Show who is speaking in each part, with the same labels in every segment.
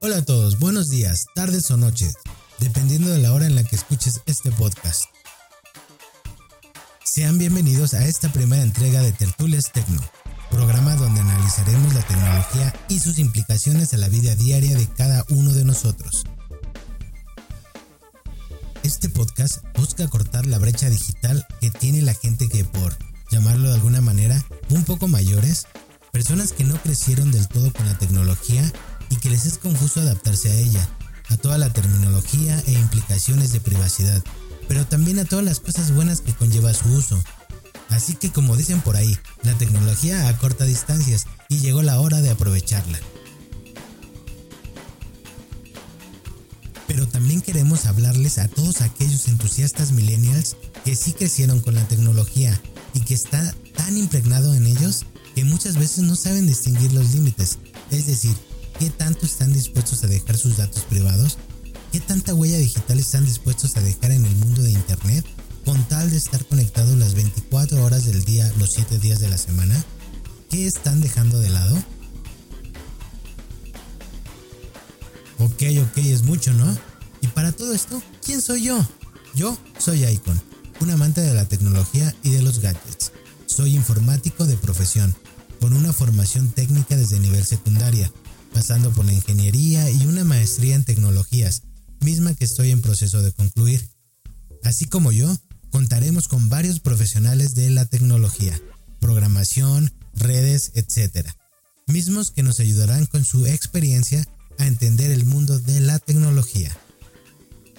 Speaker 1: Hola a todos, buenos días, tardes o noches, dependiendo de la hora en la que escuches este podcast. Sean bienvenidos a esta primera entrega de Tertulias Tecno, programa donde analizaremos la tecnología y sus implicaciones a la vida diaria de cada uno de nosotros. Este podcast busca cortar la brecha digital que tiene la gente que por, llamarlo de alguna manera, un poco mayores, personas que no crecieron del todo con la tecnología y que les es confuso adaptarse a ella, a toda la terminología e implicaciones de privacidad, pero también a todas las cosas buenas que conlleva su uso. Así que como dicen por ahí, la tecnología acorta distancias y llegó la hora de aprovecharla. Pero también queremos hablarles a todos aquellos entusiastas millennials que sí crecieron con la tecnología y que está tan impregnado en ellos que muchas veces no saben distinguir los límites, es decir, ¿Qué tanto están dispuestos a dejar sus datos privados? ¿Qué tanta huella digital están dispuestos a dejar en el mundo de Internet con tal de estar conectados las 24 horas del día, los 7 días de la semana? ¿Qué están dejando de lado? Ok, ok, es mucho, ¿no? Y para todo esto, ¿quién soy yo? Yo soy Icon, un amante de la tecnología y de los gadgets. Soy informático de profesión, con una formación técnica desde nivel secundaria pasando por la ingeniería y una maestría en tecnologías, misma que estoy en proceso de concluir. Así como yo, contaremos con varios profesionales de la tecnología, programación, redes, etc., mismos que nos ayudarán con su experiencia a entender el mundo de la tecnología.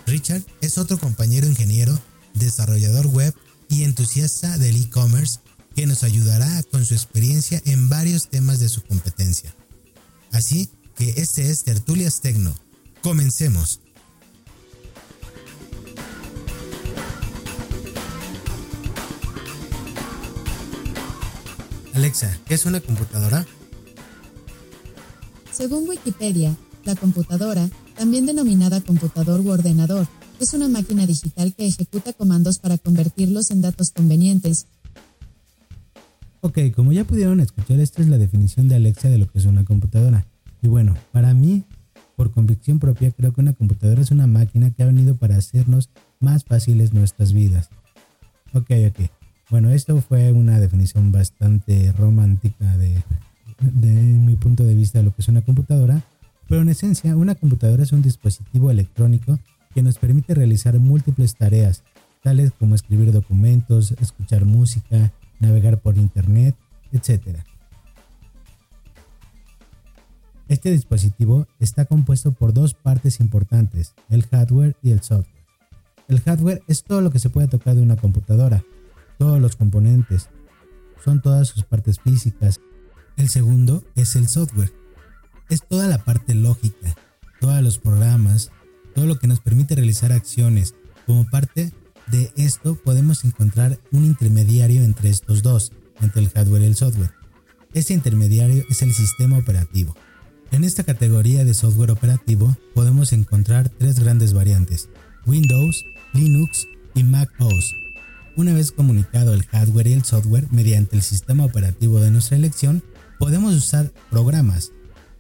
Speaker 1: Richard es otro compañero ingeniero, desarrollador web y entusiasta del e-commerce que nos ayudará con su experiencia en varios temas de su competencia. Así que este es Tertulias Tecno. Comencemos. Alexa, ¿qué es una computadora?
Speaker 2: Según Wikipedia, la computadora, también denominada computador u ordenador, es una máquina digital que ejecuta comandos para convertirlos en datos convenientes.
Speaker 1: Ok, como ya pudieron escuchar, esta es la definición de Alexa de lo que es una computadora. Y bueno, para mí, por convicción propia, creo que una computadora es una máquina que ha venido para hacernos más fáciles nuestras vidas. Ok, ok. Bueno, esto fue una definición bastante romántica de, de mi punto de vista de lo que es una computadora, pero en esencia una computadora es un dispositivo electrónico que nos permite realizar múltiples tareas, tales como escribir documentos, escuchar música, navegar por internet, etc. Este dispositivo está compuesto por dos partes importantes, el hardware y el software. El hardware es todo lo que se puede tocar de una computadora, todos los componentes, son todas sus partes físicas. El segundo es el software, es toda la parte lógica, todos los programas, todo lo que nos permite realizar acciones. Como parte de esto podemos encontrar un intermediario entre estos dos, entre el hardware y el software. Este intermediario es el sistema operativo. En esta categoría de software operativo podemos encontrar tres grandes variantes, Windows, Linux y Mac OS. Una vez comunicado el hardware y el software mediante el sistema operativo de nuestra elección, podemos usar programas.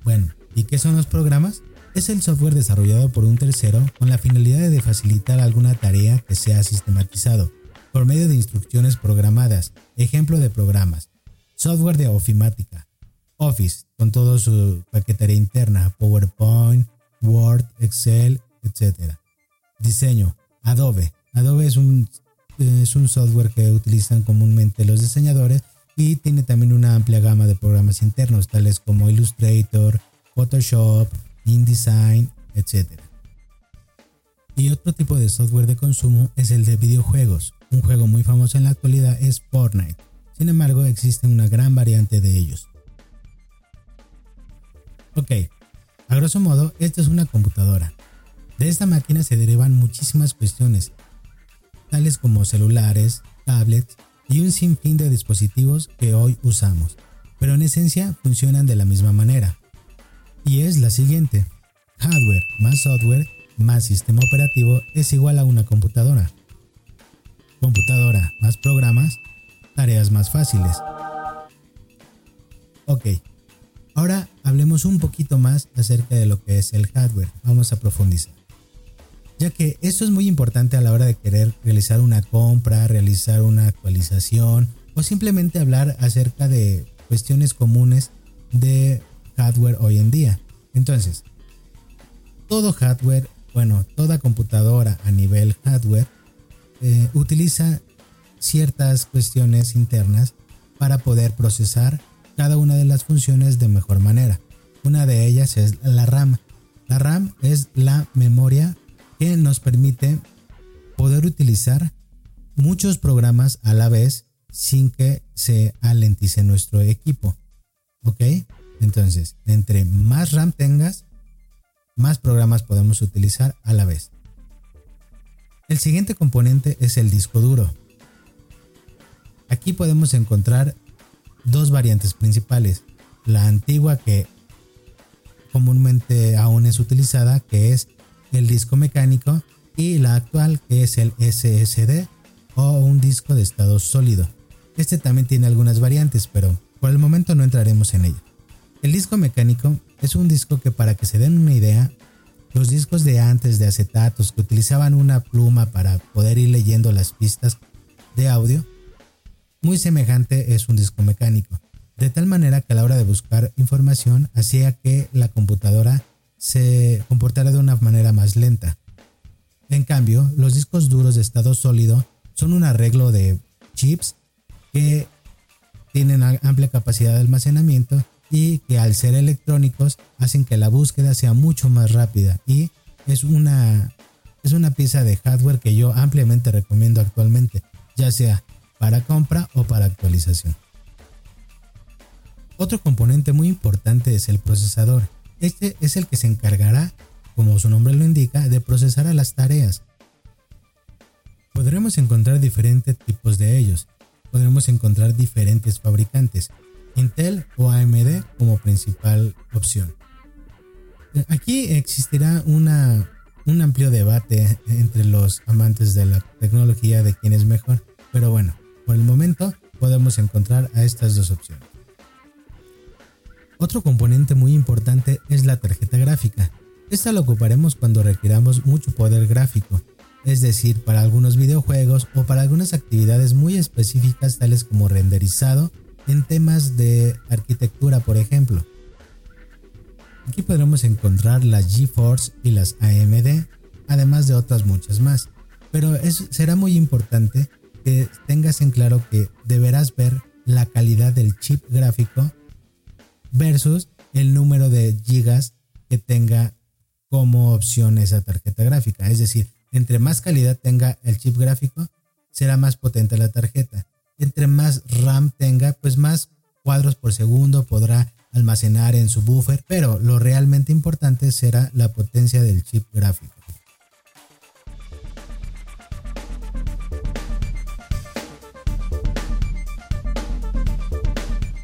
Speaker 1: Bueno, ¿y qué son los programas? Es el software desarrollado por un tercero con la finalidad de facilitar alguna tarea que sea sistematizado, por medio de instrucciones programadas, ejemplo de programas, software de ofimática, Office, con todo su paquetería interna, PowerPoint, Word, Excel, etc. Diseño, Adobe. Adobe es un, es un software que utilizan comúnmente los diseñadores y tiene también una amplia gama de programas internos, tales como Illustrator, Photoshop, InDesign, etc. Y otro tipo de software de consumo es el de videojuegos. Un juego muy famoso en la actualidad es Fortnite. Sin embargo, existe una gran variante de ellos. Ok, a grosso modo, esta es una computadora. De esta máquina se derivan muchísimas cuestiones, tales como celulares, tablets y un sinfín de dispositivos que hoy usamos, pero en esencia funcionan de la misma manera. Y es la siguiente. Hardware más software más sistema operativo es igual a una computadora. Computadora más programas, tareas más fáciles. Ok, ahora hablemos un poquito más acerca de lo que es el hardware. Vamos a profundizar. Ya que esto es muy importante a la hora de querer realizar una compra, realizar una actualización o simplemente hablar acerca de cuestiones comunes de hardware hoy en día. Entonces, todo hardware, bueno, toda computadora a nivel hardware eh, utiliza ciertas cuestiones internas para poder procesar cada una de las funciones de mejor manera. Una de ellas es la RAM. La RAM es la memoria que nos permite poder utilizar muchos programas a la vez sin que se alentice nuestro equipo. ¿Ok? Entonces, entre más RAM tengas, más programas podemos utilizar a la vez. El siguiente componente es el disco duro. Aquí podemos encontrar dos variantes principales. La antigua que comúnmente aún es utilizada, que es el disco mecánico, y la actual que es el SSD o un disco de estado sólido. Este también tiene algunas variantes, pero por el momento no entraremos en ello. El disco mecánico es un disco que para que se den una idea, los discos de antes de acetatos que utilizaban una pluma para poder ir leyendo las pistas de audio, muy semejante es un disco mecánico, de tal manera que a la hora de buscar información hacía que la computadora se comportara de una manera más lenta. En cambio, los discos duros de estado sólido son un arreglo de chips que tienen amplia capacidad de almacenamiento y que al ser electrónicos hacen que la búsqueda sea mucho más rápida y es una, es una pieza de hardware que yo ampliamente recomiendo actualmente, ya sea para compra o para actualización. Otro componente muy importante es el procesador. Este es el que se encargará, como su nombre lo indica, de procesar a las tareas. Podremos encontrar diferentes tipos de ellos. Podremos encontrar diferentes fabricantes, Intel o AMD como principal opción. Aquí existirá una, un amplio debate entre los amantes de la tecnología de quién es mejor, pero bueno, por el momento podemos encontrar a estas dos opciones. Otro componente muy importante es la tarjeta gráfica. Esta la ocuparemos cuando requiramos mucho poder gráfico, es decir, para algunos videojuegos o para algunas actividades muy específicas tales como renderizado en temas de arquitectura, por ejemplo. Aquí podremos encontrar las GeForce y las AMD, además de otras muchas más. Pero será muy importante que tengas en claro que deberás ver la calidad del chip gráfico versus el número de gigas que tenga como opción esa tarjeta gráfica. Es decir, entre más calidad tenga el chip gráfico, será más potente la tarjeta entre más RAM tenga, pues más cuadros por segundo podrá almacenar en su buffer, pero lo realmente importante será la potencia del chip gráfico.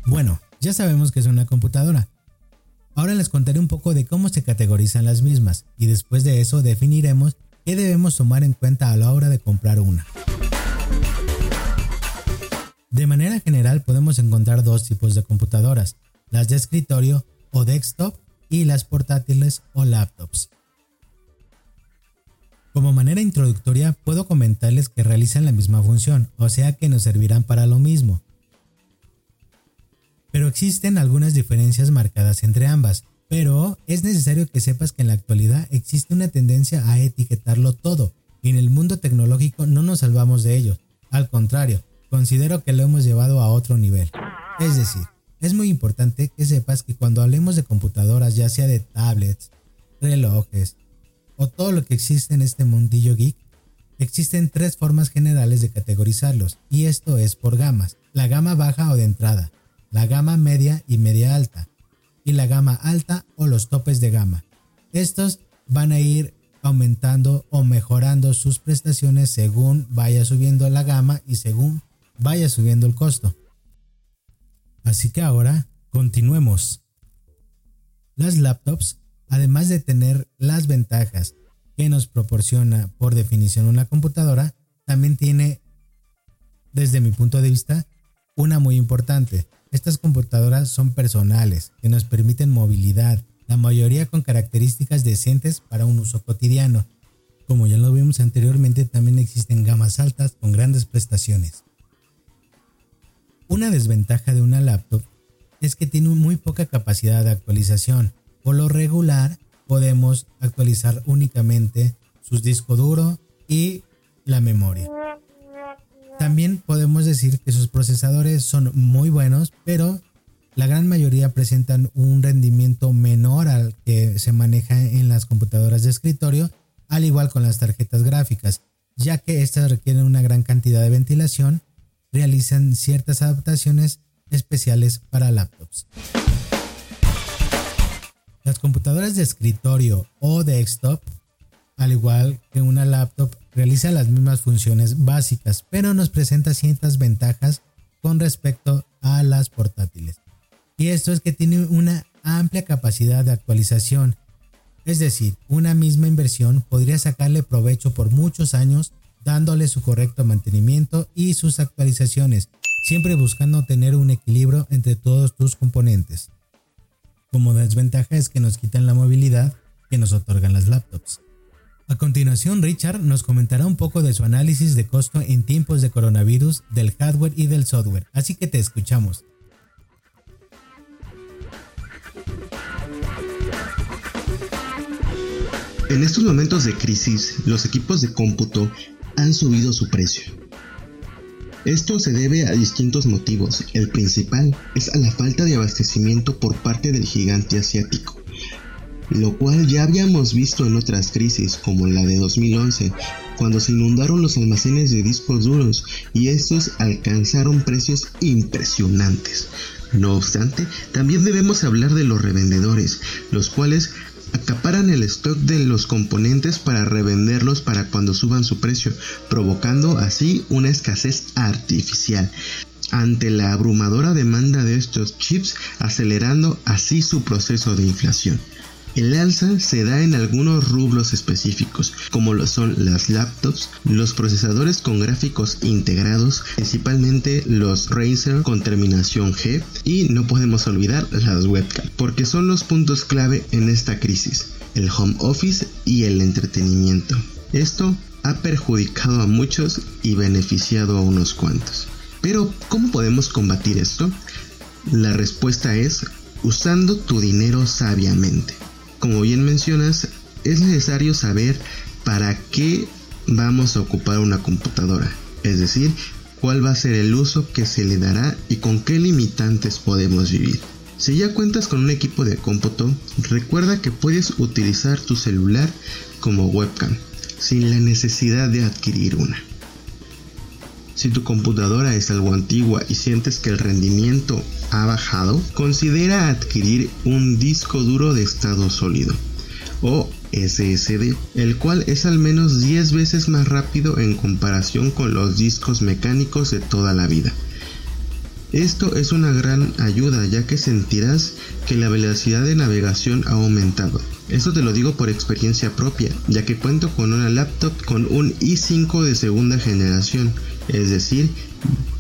Speaker 1: Bueno, ya sabemos que es una computadora. Ahora les contaré un poco de cómo se categorizan las mismas y después de eso definiremos qué debemos tomar en cuenta a la hora de comprar una. De manera general podemos encontrar dos tipos de computadoras, las de escritorio o desktop y las portátiles o laptops. Como manera introductoria puedo comentarles que realizan la misma función, o sea que nos servirán para lo mismo. Pero existen algunas diferencias marcadas entre ambas, pero es necesario que sepas que en la actualidad existe una tendencia a etiquetarlo todo, y en el mundo tecnológico no nos salvamos de ello, al contrario, considero que lo hemos llevado a otro nivel. Es decir, es muy importante que sepas que cuando hablemos de computadoras, ya sea de tablets, relojes o todo lo que existe en este mundillo geek, existen tres formas generales de categorizarlos, y esto es por gamas, la gama baja o de entrada, la gama media y media alta, y la gama alta o los topes de gama. Estos van a ir aumentando o mejorando sus prestaciones según vaya subiendo la gama y según vaya subiendo el costo. Así que ahora continuemos. Las laptops, además de tener las ventajas que nos proporciona por definición una computadora, también tiene, desde mi punto de vista, Una muy importante, estas computadoras son personales, que nos permiten movilidad, la mayoría con características decentes para un uso cotidiano. Como ya lo vimos anteriormente, también existen gamas altas con grandes prestaciones. Una desventaja de una laptop es que tiene muy poca capacidad de actualización. Por lo regular, podemos actualizar únicamente su disco duro y la memoria. También podemos decir que sus procesadores son muy buenos, pero la gran mayoría presentan un rendimiento menor al que se maneja en las computadoras de escritorio, al igual con las tarjetas gráficas, ya que estas requieren una gran cantidad de ventilación, realizan ciertas adaptaciones especiales para laptops. Las computadoras de escritorio o desktop, al igual que una laptop, realizan las mismas funciones básicas, pero nos presenta ciertas ventajas con respecto a las portátiles. Y esto es que tiene una amplia capacidad de actualización. Es decir, una misma inversión podría sacarle provecho por muchos años dándole su correcto mantenimiento y sus actualizaciones, siempre buscando tener un equilibrio entre todos tus componentes. Como desventaja es que nos quitan la movilidad que nos otorgan las laptops. A continuación, Richard nos comentará un poco de su análisis de costo en tiempos de coronavirus, del hardware y del software, así que te escuchamos.
Speaker 3: En estos momentos de crisis, los equipos de cómputo han subido su precio. Esto se debe a distintos motivos. El principal es a la falta de abastecimiento por parte del gigante asiático, lo cual ya habíamos visto en otras crisis como la de 2011, cuando se inundaron los almacenes de discos duros y estos alcanzaron precios impresionantes. No obstante, también debemos hablar de los revendedores, los cuales acaparan el stock de los componentes para revenderlos para cuando suban su precio, provocando así una escasez artificial ante la abrumadora demanda de estos chips, acelerando así su proceso de inflación. El alza se da en algunos rubros específicos, como lo son las laptops, los procesadores con gráficos integrados, principalmente los Razer con terminación G, y no podemos olvidar las webcam, porque son los puntos clave en esta crisis, el home office y el entretenimiento. Esto ha perjudicado a muchos y beneficiado a unos cuantos. Pero, ¿cómo podemos combatir esto? La respuesta es usando tu dinero sabiamente como bien mencionas, es necesario saber para qué vamos a ocupar una computadora, es decir, cuál va a ser el uso que se le dará y con qué limitantes podemos vivir. Si ya cuentas con un equipo de cómputo, recuerda que puedes utilizar tu celular como webcam, sin la necesidad de adquirir una. Si tu computadora es algo antigua y sientes que el rendimiento ha bajado, considera adquirir un disco duro de estado sólido o SSD, el cual es al menos 10 veces más rápido en comparación con los discos mecánicos de toda la vida. Esto es una gran ayuda ya que sentirás que la velocidad de navegación ha aumentado. Esto te lo digo por experiencia propia, ya que cuento con una laptop con un i5 de segunda generación, es decir,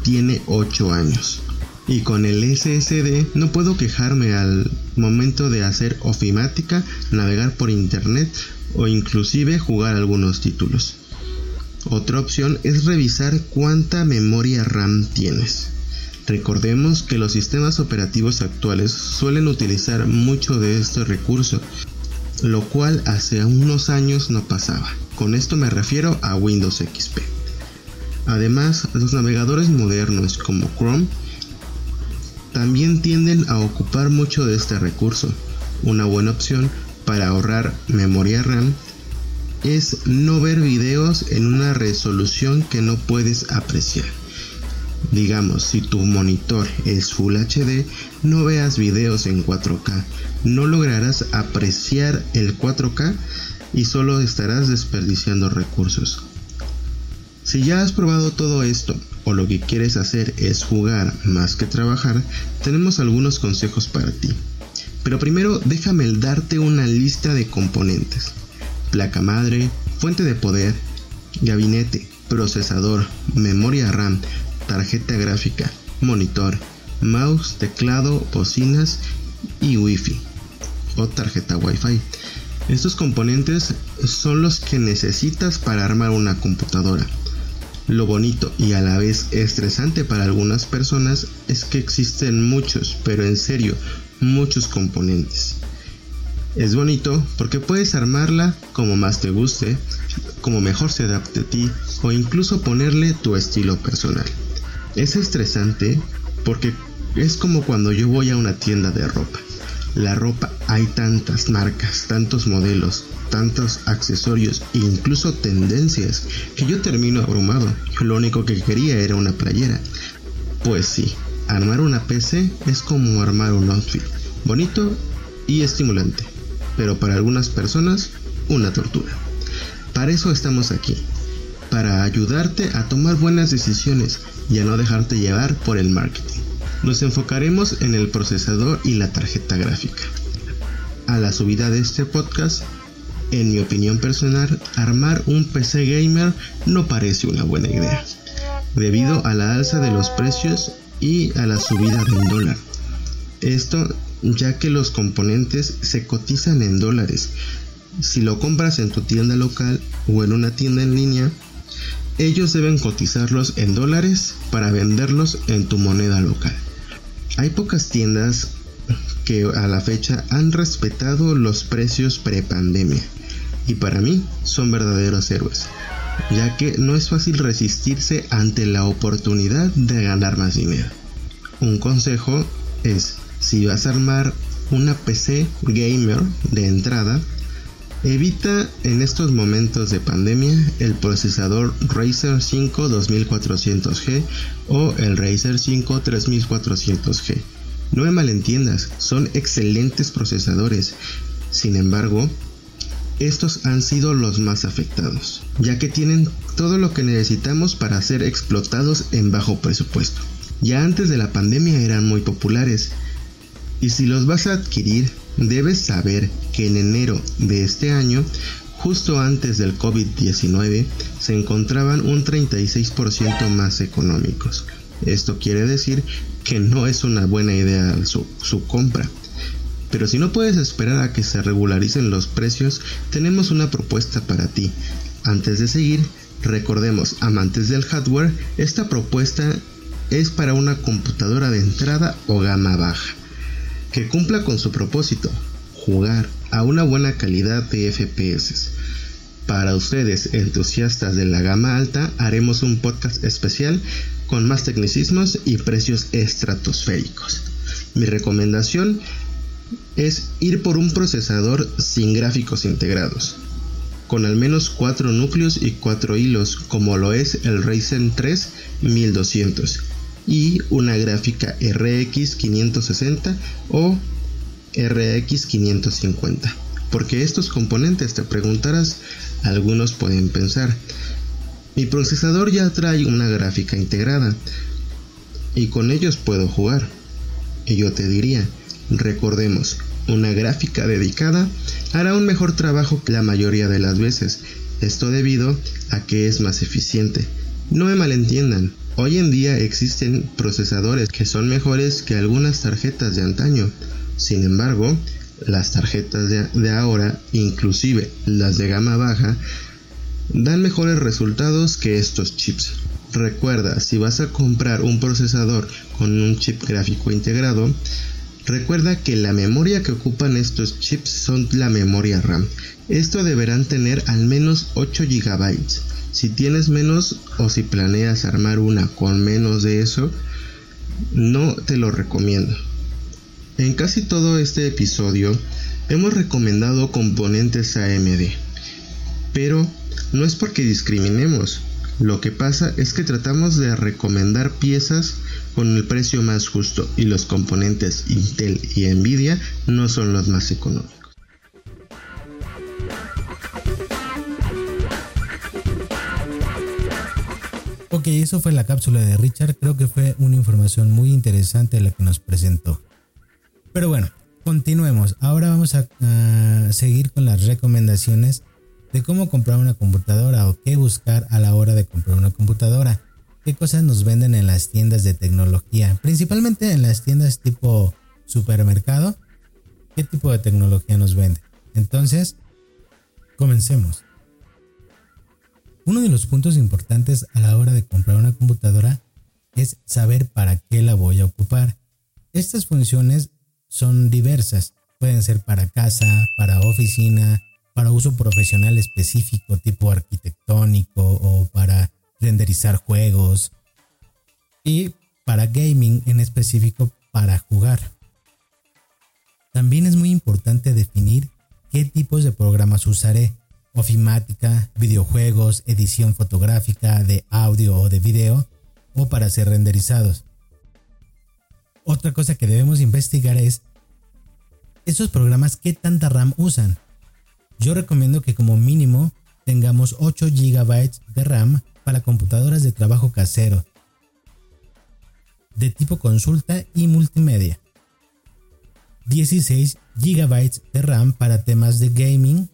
Speaker 3: tiene 8 años. Y con el SSD no puedo quejarme al momento de hacer ofimática, navegar por internet o inclusive jugar algunos títulos. Otra opción es revisar cuánta memoria RAM tienes. Recordemos que los sistemas operativos actuales suelen utilizar mucho de este recurso, lo cual hace unos años no pasaba. Con esto me refiero a Windows XP. Además, los navegadores modernos como Chrome también tienden a ocupar mucho de este recurso. Una buena opción para ahorrar memoria RAM es no ver videos en una resolución que no puedes apreciar. Digamos, si tu monitor es Full HD, no veas videos en 4K. No lograrás apreciar el 4K y solo estarás desperdiciando recursos. Si ya has probado todo esto o lo que quieres hacer es jugar más que trabajar, tenemos algunos consejos para ti. Pero primero déjame darte una lista de componentes. Placa madre, fuente de poder, gabinete, procesador, memoria RAM, tarjeta gráfica, monitor, mouse, teclado, bocinas y Wi-Fi o tarjeta Wi-Fi. Estos componentes son los que necesitas para armar una computadora. Lo bonito y a la vez estresante para algunas personas es que existen muchos, pero en serio, muchos componentes. Es bonito porque puedes armarla como más te guste, como mejor se adapte a ti o incluso ponerle tu estilo personal. Es estresante porque es como cuando yo voy a una tienda de ropa. La ropa hay tantas marcas, tantos modelos, tantos accesorios e incluso tendencias que yo termino abrumado. Lo único que quería era una playera. Pues sí, armar una PC es como armar un outfit. Bonito y estimulante, pero para algunas personas una tortura. Para eso estamos aquí, para ayudarte a tomar buenas decisiones y a no dejarte llevar por el marketing. Nos enfocaremos en el procesador y la tarjeta gráfica. A la subida de este podcast, en mi opinión personal, armar un PC gamer no parece una buena idea, debido a la alza de los precios y a la subida del dólar. Esto ya que los componentes se cotizan en dólares. Si lo compras en tu tienda local o en una tienda en línea, ellos deben cotizarlos en dólares para venderlos en tu moneda local. Hay pocas tiendas que a la fecha han respetado los precios prepandemia y para mí son verdaderos héroes, ya que no es fácil resistirse ante la oportunidad de ganar más dinero. Un consejo es, si vas a armar una PC gamer de entrada, Evita en estos momentos de pandemia el procesador Razer 5 2400G o el Razer 5 3400G. No me malentiendas, son excelentes procesadores. Sin embargo, estos han sido los más afectados, ya que tienen todo lo que necesitamos para ser explotados en bajo presupuesto. Ya antes de la pandemia eran muy populares, y si los vas a adquirir Debes saber que en enero de este año, justo antes del COVID-19, se encontraban un 36% más económicos. Esto quiere decir que no es una buena idea su, su compra. Pero si no puedes esperar a que se regularicen los precios, tenemos una propuesta para ti. Antes de seguir, recordemos, amantes del hardware, esta propuesta es para una computadora de entrada o gama baja que cumpla con su propósito, jugar a una buena calidad de FPS. Para ustedes entusiastas de la gama alta haremos un podcast especial con más tecnicismos y precios estratosféricos. Mi recomendación es ir por un procesador sin gráficos integrados, con al menos 4 núcleos y 4 hilos como lo es el Ryzen 3 1200 y una gráfica RX 560 o RX 550. Porque estos componentes te preguntarás, algunos pueden pensar, mi procesador ya trae una gráfica integrada y con ellos puedo jugar. Y yo te diría, recordemos, una gráfica dedicada hará un mejor trabajo que la mayoría de las veces, esto debido a que es más eficiente. No me malentiendan, Hoy en día existen procesadores que son mejores que algunas tarjetas de antaño. Sin embargo, las tarjetas de, ahora, inclusive las de gama baja, dan mejores resultados que estos chips. Recuerda, si vas a comprar un procesador con un chip gráfico integrado, recuerda que la memoria que ocupan estos chips son la memoria RAM. Esto deberán tener al menos 8 GB si tienes menos o si planeas armar una con menos de eso, no te lo recomiendo. En casi todo este episodio hemos recomendado componentes AMD, pero no es porque discriminemos, lo que pasa es que tratamos de recomendar piezas con el precio más justo y los componentes Intel y Nvidia no son los más económicos.
Speaker 1: Ok, eso fue la cápsula de Richard. Creo que fue una información muy interesante la que nos presentó. Pero bueno, continuemos. Ahora vamos a, seguir con las recomendaciones de cómo comprar una computadora o qué buscar a la hora de comprar una computadora. qué cosas nos venden en las tiendas de tecnología, principalmente en las tiendas tipo supermercado, qué tipo de tecnología nos vende. Entonces, comencemos. Uno de los puntos importantes a la hora de comprar una computadora es saber para qué la voy a ocupar. Estas funciones son diversas. Pueden ser para casa, para oficina, para uso profesional específico tipo arquitectónico o para renderizar juegos y para gaming en específico para jugar. También es muy importante definir qué tipos de programas usaré. Ofimática, videojuegos, edición fotográfica, de audio o de video, o para ser renderizados. Otra cosa que debemos investigar es esos programas qué tanta RAM usan. Yo recomiendo que como mínimo tengamos 8 GB de RAM para computadoras de trabajo casero, de tipo consulta y multimedia. 16 GB de RAM para temas de gaming.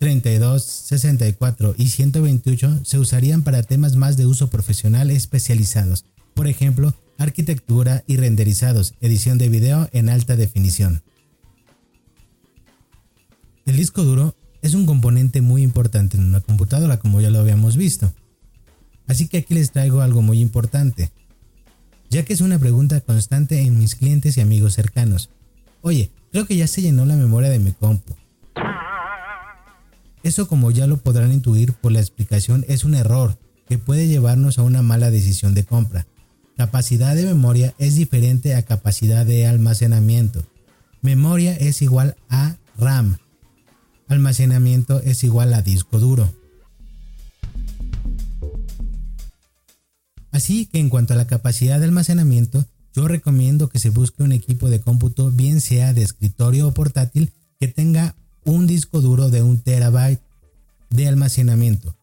Speaker 1: 32, 64 y 128 se usarían para temas más de uso profesional especializados, por ejemplo, arquitectura y renderizados, edición de video en alta definición. El disco duro es un componente muy importante en una computadora, como ya lo habíamos visto. Así que aquí les traigo algo muy importante, ya que es una pregunta constante en mis clientes y amigos cercanos. Oye, creo que ya se llenó la memoria de mi compu. Eso como ya lo podrán intuir por la explicación es un error que puede llevarnos a una mala decisión de compra. Capacidad de memoria es diferente a capacidad de almacenamiento. Memoria es igual a RAM. Almacenamiento es igual a disco duro. Así que en cuanto a la capacidad de almacenamiento, yo recomiendo que se busque un equipo de cómputo bien sea de escritorio o portátil que tenga un disco duro de un terabyte de almacenamiento.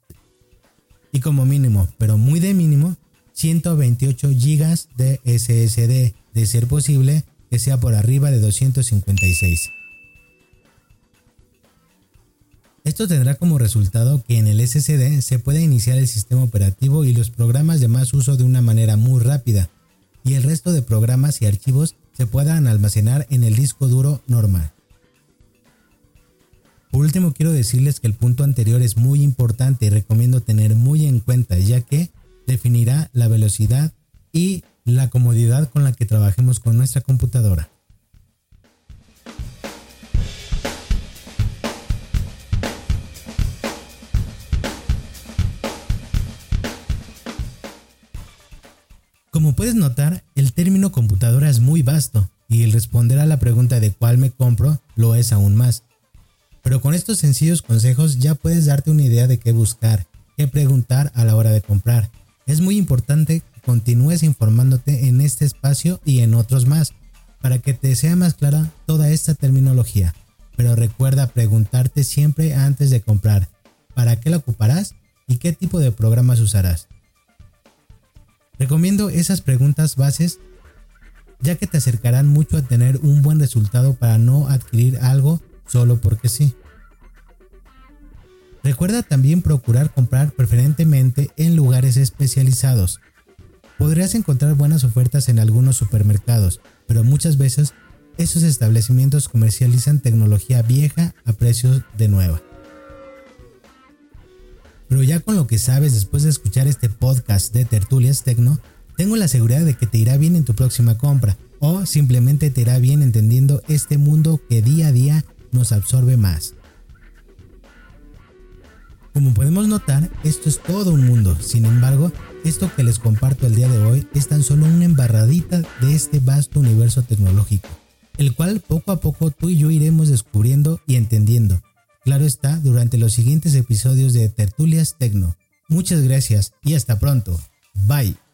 Speaker 1: Y como mínimo, pero muy de mínimo, 128 GB de SSD, de ser posible que sea por arriba de 256. Esto tendrá como resultado que en el SSD se pueda iniciar el sistema operativo y los programas de más uso de una manera muy rápida, y el resto de programas y archivos se puedan almacenar en el disco duro normal. Por último, quiero decirles que el punto anterior es muy importante y recomiendo tener muy en cuenta, ya que definirá la velocidad y la comodidad con la que trabajemos con nuestra computadora. Estos sencillos consejos ya puedes darte una idea de qué buscar, qué preguntar a la hora de comprar es muy importante que continúes informándote en este espacio y en otros más, para que te sea más clara toda esta terminología. Pero recuerda preguntarte siempre antes de comprar, ¿para qué la ocuparás y qué tipo de programas usarás? Recomiendo esas preguntas bases ya que te acercarán mucho a tener un buen resultado para no adquirir algo solo porque sí. Recuerda también procurar comprar preferentemente en lugares especializados. Podrías encontrar buenas ofertas en algunos supermercados, pero muchas veces esos establecimientos comercializan tecnología vieja a precios de nueva. Pero ya con lo que sabes después de escuchar este podcast de Tertulias Tecno, tengo la seguridad de que te irá bien en tu próxima compra o simplemente te irá bien entendiendo este mundo que día a día nos absorbe más. Como podemos notar, esto es todo un mundo. Sin embargo, esto que les comparto el día de hoy es tan solo una embarradita de este vasto universo tecnológico, el cual poco a poco tú y yo iremos descubriendo y entendiendo. Claro está, durante los siguientes episodios de Tertulias Tecno. Muchas gracias y hasta pronto. Bye.